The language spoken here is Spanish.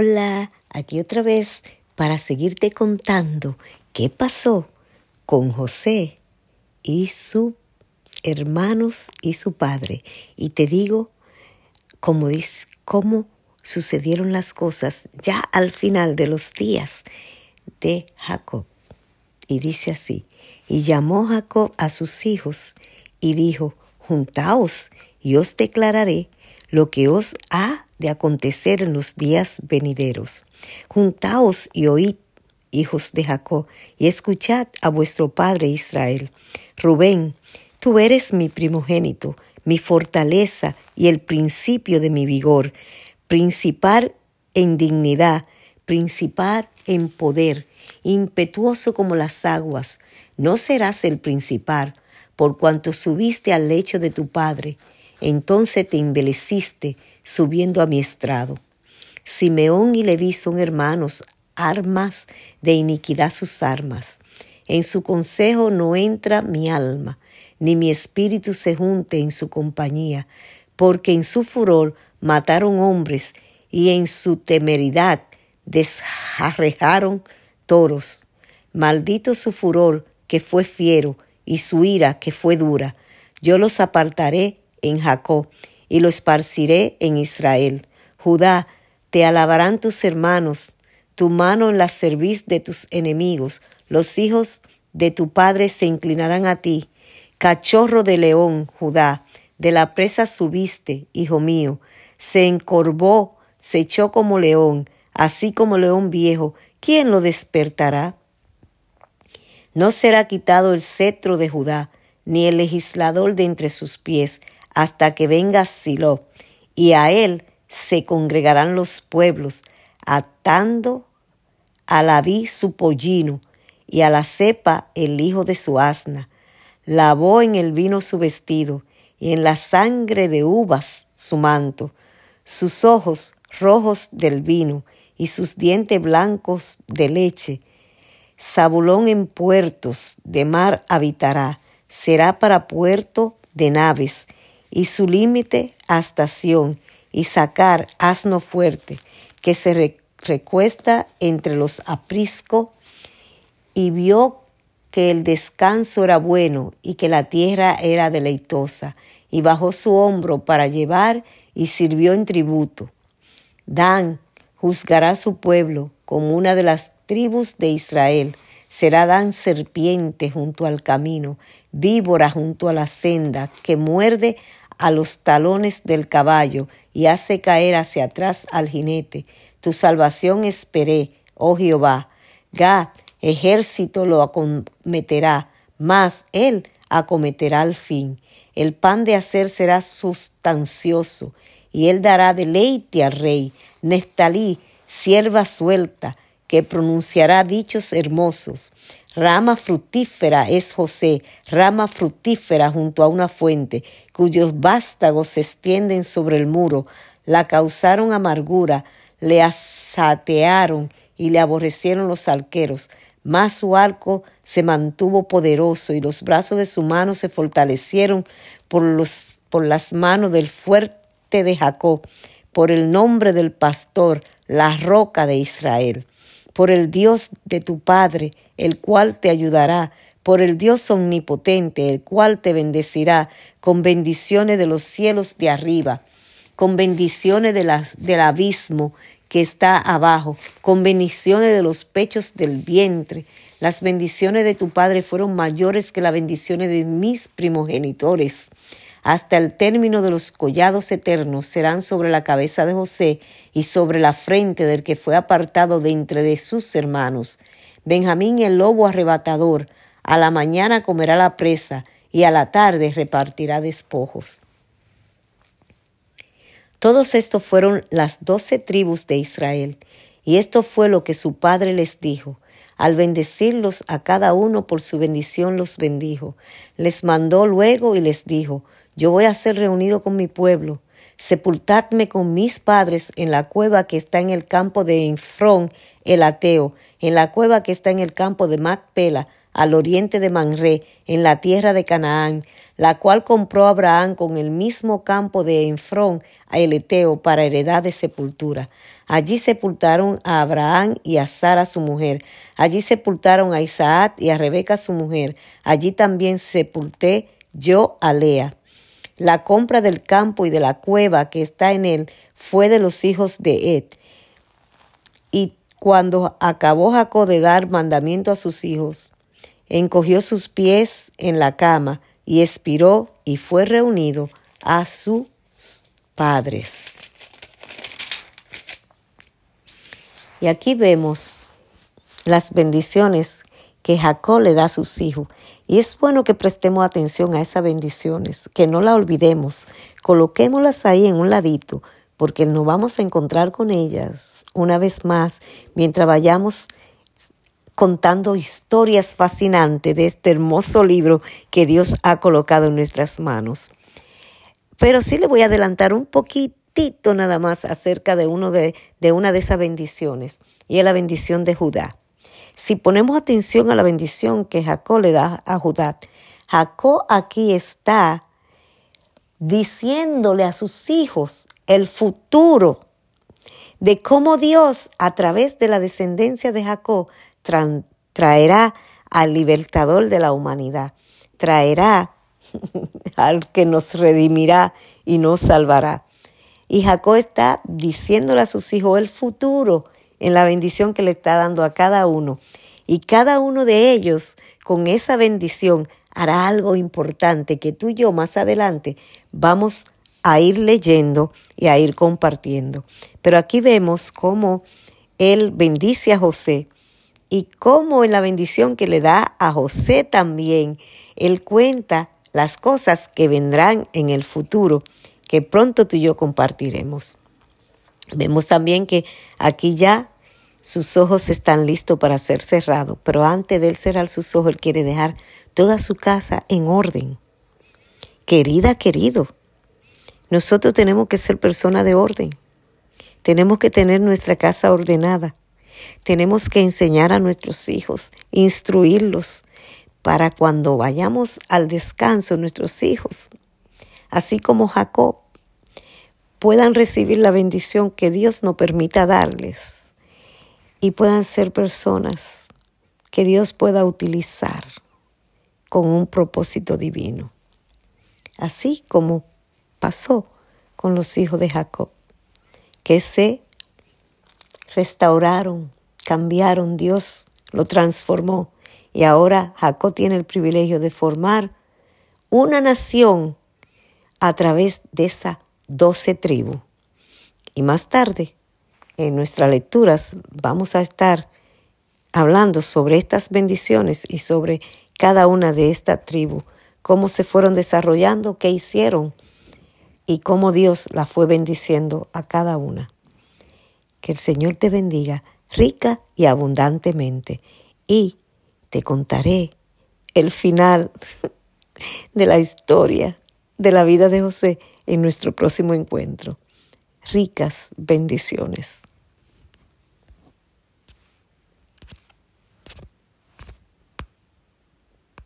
Hola, aquí otra vez para seguirte contando qué pasó con José y sus hermanos y su padre. Y te digo cómo, sucedieron las cosas ya al final de los días de Jacob. Y dice así, y llamó Jacob a sus hijos y dijo, juntaos y os declararé lo que os ha de acontecer en los días venideros. Juntaos y oíd, hijos de Jacob, y escuchad a vuestro padre Israel. Rubén, tú eres mi primogénito, mi fortaleza y el principio de mi vigor, principal en dignidad, principal en poder, impetuoso como las aguas. No serás el principal, por cuanto subiste al lecho de tu padre. Entonces te embeleciste, subiendo a mi estrado. Simeón y Leví son hermanos, armas de iniquidad sus armas. En su consejo no entra mi alma, ni mi espíritu se junte en su compañía, porque en su furor mataron hombres y en su temeridad desjarrejaron toros. Maldito su furor que fue fiero y su ira que fue dura. Yo los apartaré en Jacob y lo esparciré en Israel. Judá, te alabarán tus hermanos, tu mano en la cerviz de tus enemigos, los hijos de tu padre se inclinarán a ti. Cachorro de león, Judá, de la presa subiste, hijo mío, se encorvó, se echó como león, así como león viejo, ¿quién lo despertará? No será quitado el cetro de Judá, ni el legislador de entre sus pies, hasta que venga Silo, y a él se congregarán los pueblos, atando a la vid su pollino, y a la cepa el hijo de su asna. Lavó en el vino su vestido, y en la sangre de uvas su manto, sus ojos rojos del vino, y sus dientes blancos de leche. Zabulón en puertos de mar habitará, será para puerto de naves, y su límite hasta Sión, y sacar asno fuerte, que se recuesta entre los apriscos, y vio que el descanso era bueno y que la tierra era deleitosa, y bajó su hombro para llevar y sirvió en tributo. Dan juzgará su pueblo como una de las tribus de Israel. Será Dan serpiente junto al camino, víbora junto a la senda, que muerde a los talones del caballo y hace caer hacia atrás al jinete. Tu salvación esperé, oh Jehová. Gad, ejército lo acometerá, mas él acometerá al fin. El pan de hacer será sustancioso, y él dará deleite al rey. Neftalí, sierva suelta, que pronunciará dichos hermosos. Rama frutífera es José, rama frutífera junto a una fuente, cuyos vástagos se extienden sobre el muro, la causaron amargura, le asatearon y le aborrecieron los arqueros. Mas su arco se mantuvo poderoso y los brazos de su mano se fortalecieron por, los, por las manos del fuerte de Jacob, por el nombre del pastor, la roca de Israel por el Dios de tu Padre, el cual te ayudará, por el Dios omnipotente, el cual te bendecirá con bendiciones de los cielos de arriba, con bendiciones de del abismo que está abajo, con bendiciones de los pechos del vientre. Las bendiciones de tu Padre fueron mayores que las bendiciones de mis primogenitores hasta el término de los collados eternos serán sobre la cabeza de José y sobre la frente del que fue apartado de entre de sus hermanos. Benjamín el lobo arrebatador, a la mañana comerá la presa y a la tarde repartirá despojos. Todos estos fueron las doce tribus de Israel, y esto fue lo que su padre les dijo. Al bendecirlos a cada uno por su bendición los bendijo. Les mandó luego y les dijo, yo voy a ser reunido con mi pueblo. Sepultadme con mis padres en la cueva que está en el campo de Enfrón, el Ateo, en la cueva que está en el campo de Macpela, al oriente de Manré, en la tierra de Canaán. la cual compró Abraham con el mismo campo de Enfrón a Eleteo para heredad de sepultura. Allí sepultaron a Abraham y a Sara su mujer. Allí sepultaron a Isaac y a Rebeca su mujer. Allí también sepulté yo a Lea. La compra del campo y de la cueva que está en él fue de los hijos de Ed. Y cuando acabó Jacob de dar mandamiento a sus hijos, encogió sus pies en la cama y expiró y fue reunido a sus padres. Y aquí vemos las bendiciones que Jacob le da a sus hijos. Y es bueno que prestemos atención a esas bendiciones, que no las olvidemos, coloquémoslas ahí en un ladito, porque nos vamos a encontrar con ellas una vez más mientras vayamos contando historias fascinantes de este hermoso libro que Dios ha colocado en nuestras manos. Pero sí le voy a adelantar un poquitito nada más acerca de, uno de, una de esas bendiciones, y es la bendición de Judá. Si ponemos atención a la bendición que Jacob le da a Judá, Jacob aquí está diciéndole a sus hijos el futuro de cómo Dios, a través de la descendencia de Jacob, traerá al libertador de la humanidad, traerá al que nos redimirá y nos salvará. Y Jacob está diciéndole a sus hijos el futuro en la bendición que le está dando a cada uno. Y cada uno de ellos, con esa bendición, hará algo importante que tú y yo más adelante vamos a ir leyendo y a ir compartiendo. Pero aquí vemos cómo él bendice a José y cómo en la bendición que le da a José también, él cuenta las cosas que vendrán en el futuro, que pronto tú y yo compartiremos. Vemos también que aquí ya sus ojos están listos para ser cerrados, pero antes de él cerrar sus ojos, él quiere dejar toda su casa en orden. Querida, querido, nosotros tenemos que ser personas de orden. Tenemos que tener nuestra casa ordenada. Tenemos que enseñar a nuestros hijos, instruirlos para cuando vayamos al descanso nuestros hijos, así como Jacob, puedan recibir la bendición que Dios nos permita darles y puedan ser personas que Dios pueda utilizar con un propósito divino. Así como pasó con los hijos de Jacob, que se restauraron, cambiaron, Dios lo transformó. Y ahora Jacob tiene el privilegio de formar una nación a través de esa doce tribus. Y más tarde, en nuestras lecturas, vamos a estar hablando sobre estas bendiciones y sobre cada una de estas tribus, cómo se fueron desarrollando, qué hicieron y cómo Dios la fue bendiciendo a cada una. Que el Señor te bendiga rica y abundantemente y te contaré el final de la historia de la vida de José en nuestro próximo encuentro. Ricas bendiciones.